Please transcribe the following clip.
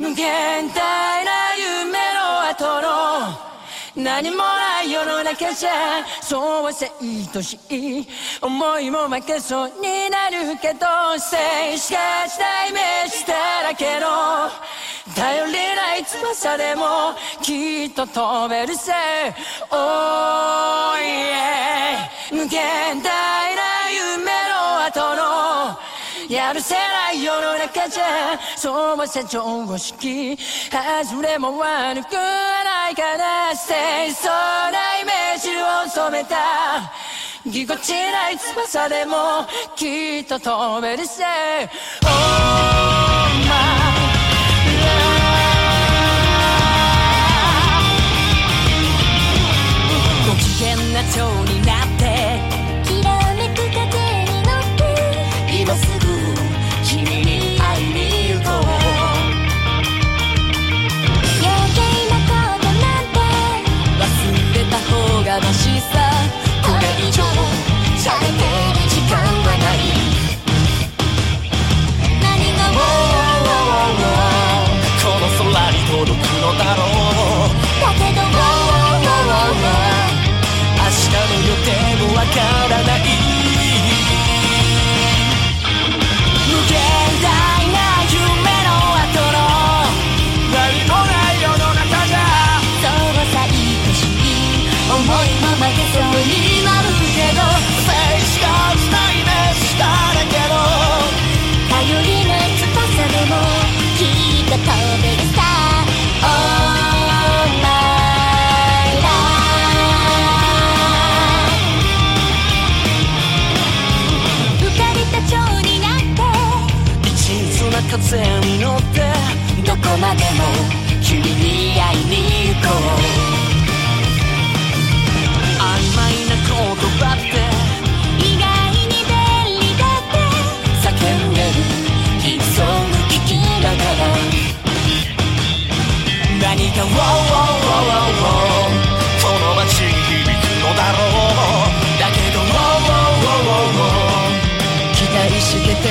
無限大な夢の後の何もない世の中じゃそうはせいとしい思いも負けそうになるけど静止がしたイメージだらけの頼りない翼でもきっと飛べるぜ Oh yeah 無限大やるせない世の中じゃそうはせ常識外れも悪くないから清楚なイメージを染めた。ぎこちない翼でもきっと飛べるぜ。Oh my ご機嫌な蝶にな思いも負けそうになるけど静止がしたイメージだけど頼りない翼でもきっと飛べるさ。Oh my life 浮かれた蝶になって一途な風に乗ってどこまでも君に会いに行こう。何か Wow この街に響くのだろうだけど Wow 期待してて